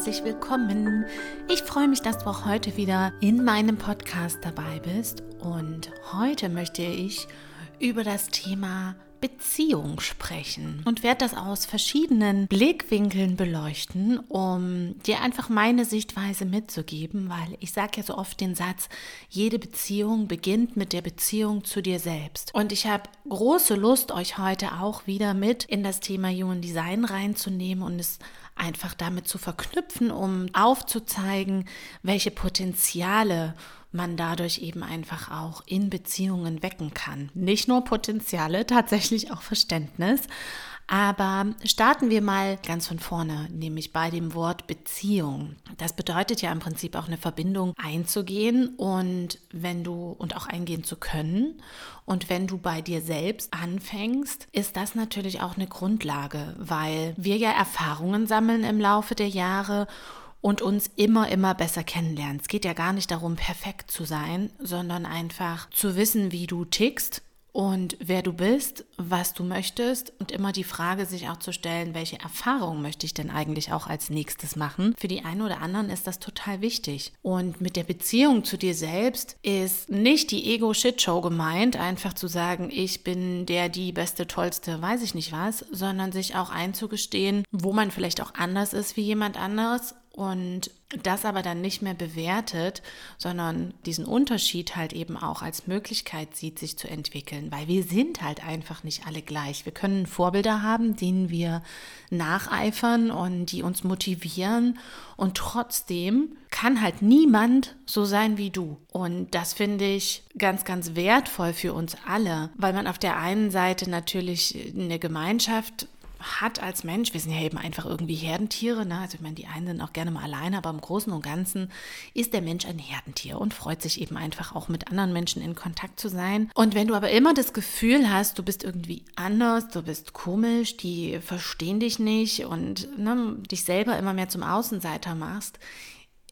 herzlich willkommen. Ich freue mich, dass du auch heute wieder in meinem Podcast dabei bist und heute möchte ich über das Thema Beziehung sprechen und werde das aus verschiedenen Blickwinkeln beleuchten, um dir einfach meine Sichtweise mitzugeben, weil ich sage ja so oft den Satz, jede Beziehung beginnt mit der Beziehung zu dir selbst. Und ich habe große Lust, euch heute auch wieder mit in das Thema Human Design reinzunehmen und es einfach damit zu verknüpfen, um aufzuzeigen, welche Potenziale man dadurch eben einfach auch in Beziehungen wecken kann. Nicht nur Potenziale, tatsächlich auch Verständnis. Aber starten wir mal ganz von vorne, nämlich bei dem Wort Beziehung. Das bedeutet ja im Prinzip auch eine Verbindung einzugehen und wenn du und auch eingehen zu können. Und wenn du bei dir selbst anfängst, ist das natürlich auch eine Grundlage, weil wir ja Erfahrungen sammeln im Laufe der Jahre und uns immer, immer besser kennenlernen. Es geht ja gar nicht darum, perfekt zu sein, sondern einfach zu wissen, wie du tickst und wer du bist, was du möchtest und immer die Frage sich auch zu stellen, welche Erfahrungen möchte ich denn eigentlich auch als nächstes machen. Für die einen oder anderen ist das total wichtig. Und mit der Beziehung zu dir selbst ist nicht die Ego-Shit-Show gemeint, einfach zu sagen, ich bin der, die beste, tollste, weiß ich nicht was, sondern sich auch einzugestehen, wo man vielleicht auch anders ist wie jemand anderes und das aber dann nicht mehr bewertet, sondern diesen Unterschied halt eben auch als Möglichkeit sieht, sich zu entwickeln, weil wir sind halt einfach nicht alle gleich. Wir können Vorbilder haben, denen wir nacheifern und die uns motivieren und trotzdem kann halt niemand so sein wie du. Und das finde ich ganz, ganz wertvoll für uns alle, weil man auf der einen Seite natürlich eine Gemeinschaft hat als Mensch, wir sind ja eben einfach irgendwie Herdentiere, ne? also ich meine, die einen sind auch gerne mal alleine, aber im Großen und Ganzen ist der Mensch ein Herdentier und freut sich eben einfach auch mit anderen Menschen in Kontakt zu sein. Und wenn du aber immer das Gefühl hast, du bist irgendwie anders, du bist komisch, die verstehen dich nicht und ne, dich selber immer mehr zum Außenseiter machst,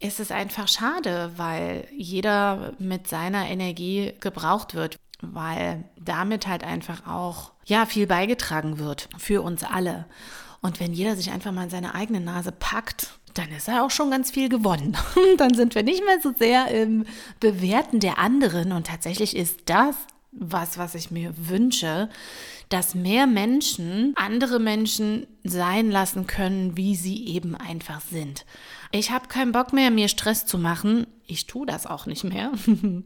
ist es einfach schade, weil jeder mit seiner Energie gebraucht wird weil damit halt einfach auch ja viel beigetragen wird für uns alle. Und wenn jeder sich einfach mal in seine eigene Nase packt, dann ist er auch schon ganz viel gewonnen. dann sind wir nicht mehr so sehr im Bewerten der anderen. Und tatsächlich ist das was, was ich mir wünsche, dass mehr Menschen andere Menschen sein lassen können, wie sie eben einfach sind. Ich habe keinen Bock mehr, mir Stress zu machen. Ich tue das auch nicht mehr.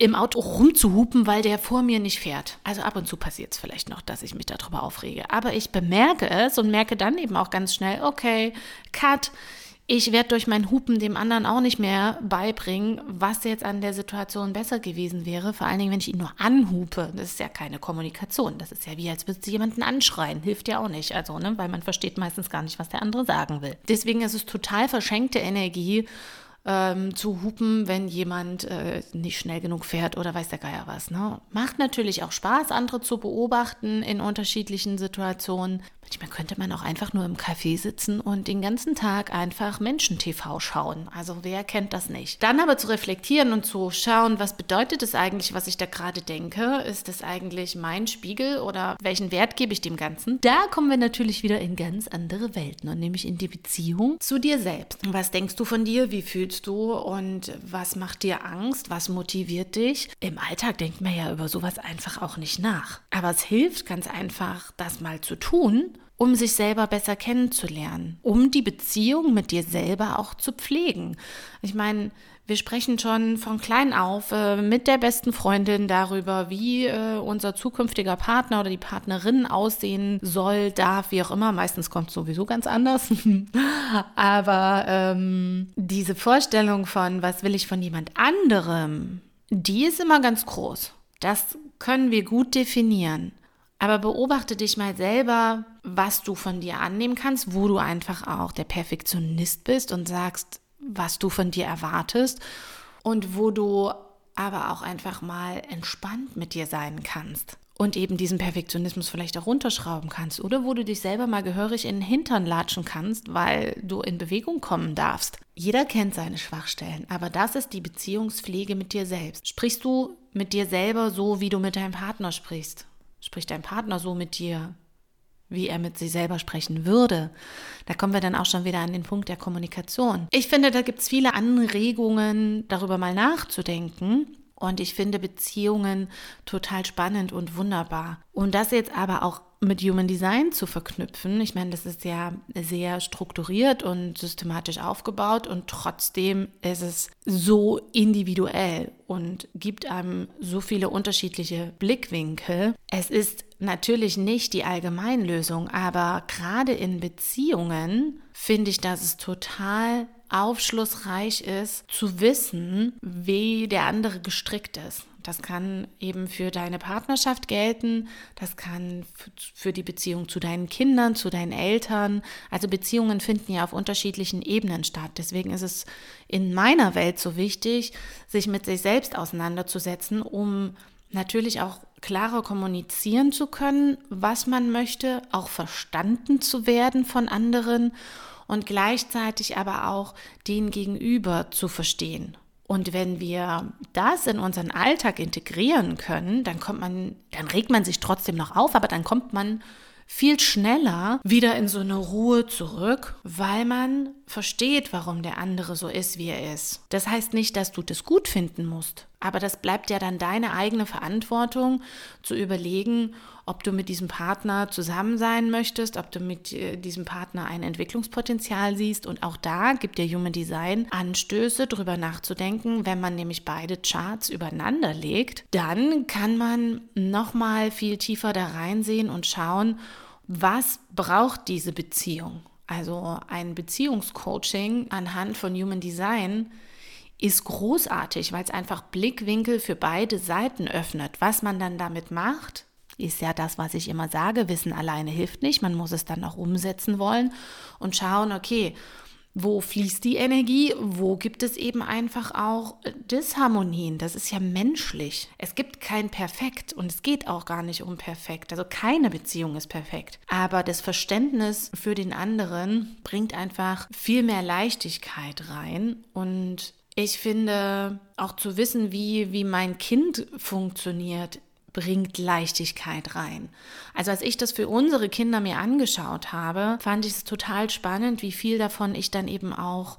im Auto rumzuhupen, weil der vor mir nicht fährt. Also ab und zu passiert es vielleicht noch, dass ich mich darüber aufrege. Aber ich bemerke es und merke dann eben auch ganz schnell, okay, Cut. Ich werde durch mein Hupen dem anderen auch nicht mehr beibringen, was jetzt an der Situation besser gewesen wäre. Vor allen Dingen, wenn ich ihn nur anhupe. Das ist ja keine Kommunikation. Das ist ja wie, als würdest du jemanden anschreien. Hilft ja auch nicht. Also, ne, weil man versteht meistens gar nicht, was der andere sagen will. Deswegen ist es total verschenkte Energie ähm, zu hupen, wenn jemand äh, nicht schnell genug fährt oder weiß der Geier was. Ne? Macht natürlich auch Spaß, andere zu beobachten in unterschiedlichen Situationen. Manchmal könnte man auch einfach nur im Café sitzen und den ganzen Tag einfach Menschen-TV schauen. Also wer kennt das nicht? Dann aber zu reflektieren und zu schauen, was bedeutet es eigentlich, was ich da gerade denke? Ist das eigentlich mein Spiegel oder welchen Wert gebe ich dem Ganzen? Da kommen wir natürlich wieder in ganz andere Welten und nämlich in die Beziehung zu dir selbst. Was denkst du von dir? Wie fühlst du? Und was macht dir Angst? Was motiviert dich? Im Alltag denkt man ja über sowas einfach auch nicht nach. Aber es hilft ganz einfach, das mal zu tun um sich selber besser kennenzulernen, um die Beziehung mit dir selber auch zu pflegen. Ich meine, wir sprechen schon von klein auf äh, mit der besten Freundin darüber, wie äh, unser zukünftiger Partner oder die Partnerin aussehen soll, darf, wie auch immer. Meistens kommt es sowieso ganz anders. Aber ähm, diese Vorstellung von, was will ich von jemand anderem, die ist immer ganz groß. Das können wir gut definieren. Aber beobachte dich mal selber, was du von dir annehmen kannst, wo du einfach auch der Perfektionist bist und sagst, was du von dir erwartest und wo du aber auch einfach mal entspannt mit dir sein kannst und eben diesen Perfektionismus vielleicht auch runterschrauben kannst oder wo du dich selber mal gehörig in den Hintern latschen kannst, weil du in Bewegung kommen darfst. Jeder kennt seine Schwachstellen, aber das ist die Beziehungspflege mit dir selbst. Sprichst du mit dir selber so, wie du mit deinem Partner sprichst? Spricht dein Partner so mit dir, wie er mit sich selber sprechen würde. Da kommen wir dann auch schon wieder an den Punkt der Kommunikation. Ich finde, da gibt es viele Anregungen, darüber mal nachzudenken. Und ich finde Beziehungen total spannend und wunderbar. Und das jetzt aber auch mit Human Design zu verknüpfen. Ich meine, das ist ja sehr strukturiert und systematisch aufgebaut und trotzdem ist es so individuell und gibt einem so viele unterschiedliche Blickwinkel. Es ist natürlich nicht die Allgemeinlösung, aber gerade in Beziehungen finde ich, dass es total aufschlussreich ist, zu wissen, wie der andere gestrickt ist. Das kann eben für deine Partnerschaft gelten, das kann für die Beziehung zu deinen Kindern, zu deinen Eltern. Also Beziehungen finden ja auf unterschiedlichen Ebenen statt. Deswegen ist es in meiner Welt so wichtig, sich mit sich selbst auseinanderzusetzen, um natürlich auch klarer kommunizieren zu können, was man möchte, auch verstanden zu werden von anderen und gleichzeitig aber auch den Gegenüber zu verstehen. Und wenn wir das in unseren Alltag integrieren können, dann kommt man, dann regt man sich trotzdem noch auf, aber dann kommt man viel schneller wieder in so eine Ruhe zurück, weil man versteht, warum der andere so ist, wie er ist. Das heißt nicht, dass du das gut finden musst, aber das bleibt ja dann deine eigene Verantwortung zu überlegen, ob du mit diesem Partner zusammen sein möchtest, ob du mit äh, diesem Partner ein Entwicklungspotenzial siehst. Und auch da gibt dir Human Design Anstöße, darüber nachzudenken. Wenn man nämlich beide Charts übereinander legt, dann kann man nochmal viel tiefer da reinsehen und schauen, was braucht diese Beziehung? Also ein Beziehungscoaching anhand von Human Design ist großartig, weil es einfach Blickwinkel für beide Seiten öffnet. Was man dann damit macht, ist ja das, was ich immer sage. Wissen alleine hilft nicht. Man muss es dann auch umsetzen wollen und schauen, okay, wo fließt die Energie? Wo gibt es eben einfach auch Disharmonien? Das ist ja menschlich. Es gibt kein Perfekt und es geht auch gar nicht um Perfekt. Also keine Beziehung ist perfekt. Aber das Verständnis für den anderen bringt einfach viel mehr Leichtigkeit rein und ich finde auch zu wissen, wie, wie mein Kind funktioniert, bringt Leichtigkeit rein. Also als ich das für unsere Kinder mir angeschaut habe, fand ich es total spannend, wie viel davon ich dann eben auch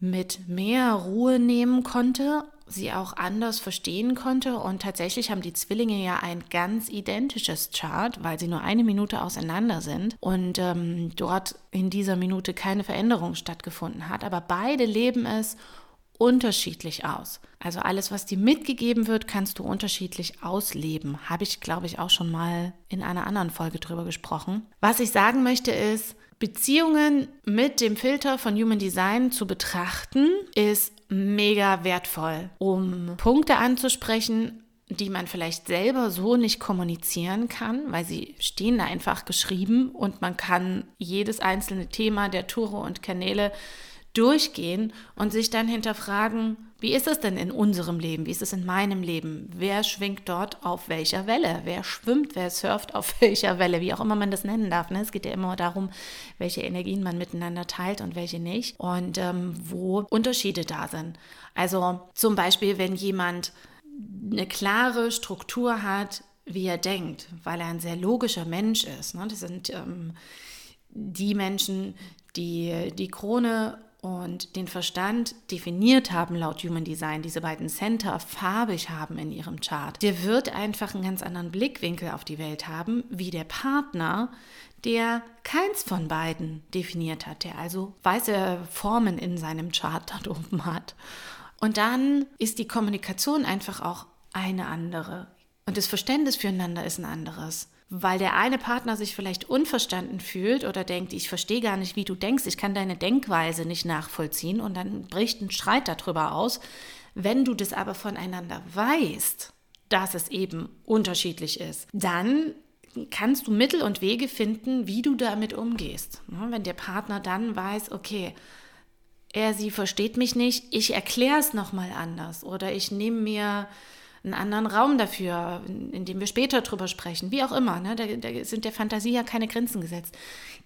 mit mehr Ruhe nehmen konnte, sie auch anders verstehen konnte. Und tatsächlich haben die Zwillinge ja ein ganz identisches Chart, weil sie nur eine Minute auseinander sind und ähm, dort in dieser Minute keine Veränderung stattgefunden hat. Aber beide leben es unterschiedlich aus. Also alles, was dir mitgegeben wird, kannst du unterschiedlich ausleben. Habe ich, glaube ich, auch schon mal in einer anderen Folge drüber gesprochen. Was ich sagen möchte ist, Beziehungen mit dem Filter von Human Design zu betrachten, ist mega wertvoll, um Punkte anzusprechen, die man vielleicht selber so nicht kommunizieren kann, weil sie stehen da einfach geschrieben und man kann jedes einzelne Thema der Tore und Kanäle durchgehen und sich dann hinterfragen, wie ist es denn in unserem Leben? Wie ist es in meinem Leben? Wer schwingt dort auf welcher Welle? Wer schwimmt? Wer surft auf welcher Welle? Wie auch immer man das nennen darf. Ne? Es geht ja immer darum, welche Energien man miteinander teilt und welche nicht und ähm, wo Unterschiede da sind. Also zum Beispiel, wenn jemand eine klare Struktur hat, wie er denkt, weil er ein sehr logischer Mensch ist. Ne? Das sind ähm, die Menschen, die die Krone und den Verstand definiert haben laut Human Design, diese beiden Center farbig haben in ihrem Chart, der wird einfach einen ganz anderen Blickwinkel auf die Welt haben, wie der Partner, der keins von beiden definiert hat, der also weiße Formen in seinem Chart dort oben hat. Und dann ist die Kommunikation einfach auch eine andere. Und das Verständnis füreinander ist ein anderes weil der eine Partner sich vielleicht unverstanden fühlt oder denkt, ich verstehe gar nicht, wie du denkst, ich kann deine Denkweise nicht nachvollziehen und dann bricht ein Streit darüber aus. Wenn du das aber voneinander weißt, dass es eben unterschiedlich ist, dann kannst du Mittel und Wege finden, wie du damit umgehst. Wenn der Partner dann weiß, okay, er, sie versteht mich nicht, ich erkläre es nochmal anders oder ich nehme mir einen anderen Raum dafür, in dem wir später drüber sprechen, wie auch immer. Ne? Da, da sind der Fantasie ja keine Grenzen gesetzt.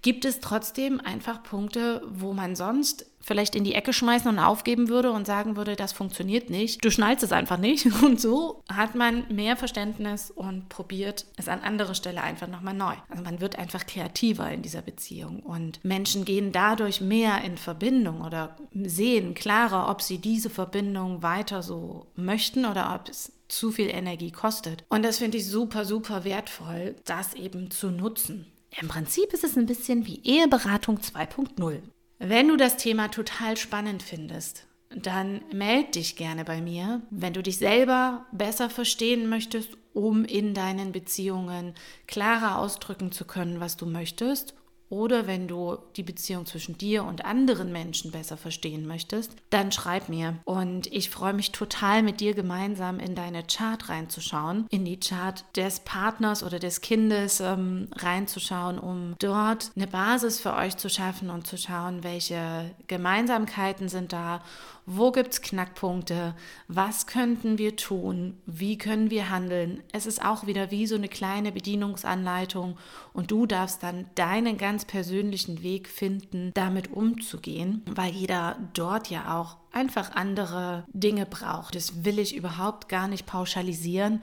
Gibt es trotzdem einfach Punkte, wo man sonst vielleicht in die Ecke schmeißen und aufgeben würde und sagen würde, das funktioniert nicht. Du schnallst es einfach nicht. Und so hat man mehr Verständnis und probiert es an anderer Stelle einfach nochmal neu. Also man wird einfach kreativer in dieser Beziehung und Menschen gehen dadurch mehr in Verbindung oder sehen klarer, ob sie diese Verbindung weiter so möchten oder ob es zu viel Energie kostet. Und das finde ich super, super wertvoll, das eben zu nutzen. Im Prinzip ist es ein bisschen wie Eheberatung 2.0. Wenn du das Thema total spannend findest, dann melde dich gerne bei mir, wenn du dich selber besser verstehen möchtest, um in deinen Beziehungen klarer ausdrücken zu können, was du möchtest oder wenn du die Beziehung zwischen dir und anderen Menschen besser verstehen möchtest, dann schreib mir. Und ich freue mich total, mit dir gemeinsam in deine Chart reinzuschauen, in die Chart des Partners oder des Kindes ähm, reinzuschauen, um dort eine Basis für euch zu schaffen und zu schauen, welche Gemeinsamkeiten sind da wo gibt es Knackpunkte? Was könnten wir tun? Wie können wir handeln? Es ist auch wieder wie so eine kleine Bedienungsanleitung und du darfst dann deinen ganz persönlichen Weg finden, damit umzugehen, weil jeder dort ja auch einfach andere Dinge braucht. Das will ich überhaupt gar nicht pauschalisieren.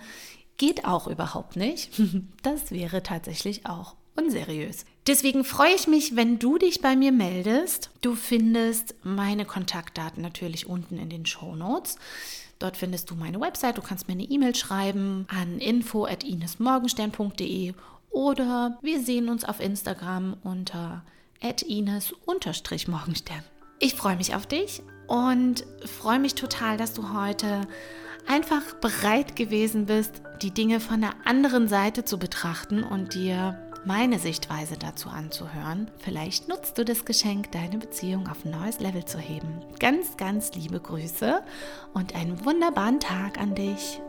Geht auch überhaupt nicht. Das wäre tatsächlich auch unseriös. Deswegen freue ich mich, wenn du dich bei mir meldest. Du findest meine Kontaktdaten natürlich unten in den Show Notes. Dort findest du meine Website. Du kannst mir eine E-Mail schreiben an info@inesmorgenstern.de oder wir sehen uns auf Instagram unter ines-morgenstern. Ich freue mich auf dich und freue mich total, dass du heute einfach bereit gewesen bist, die Dinge von der anderen Seite zu betrachten und dir meine Sichtweise dazu anzuhören. Vielleicht nutzt du das Geschenk, deine Beziehung auf ein neues Level zu heben. Ganz, ganz liebe Grüße und einen wunderbaren Tag an dich.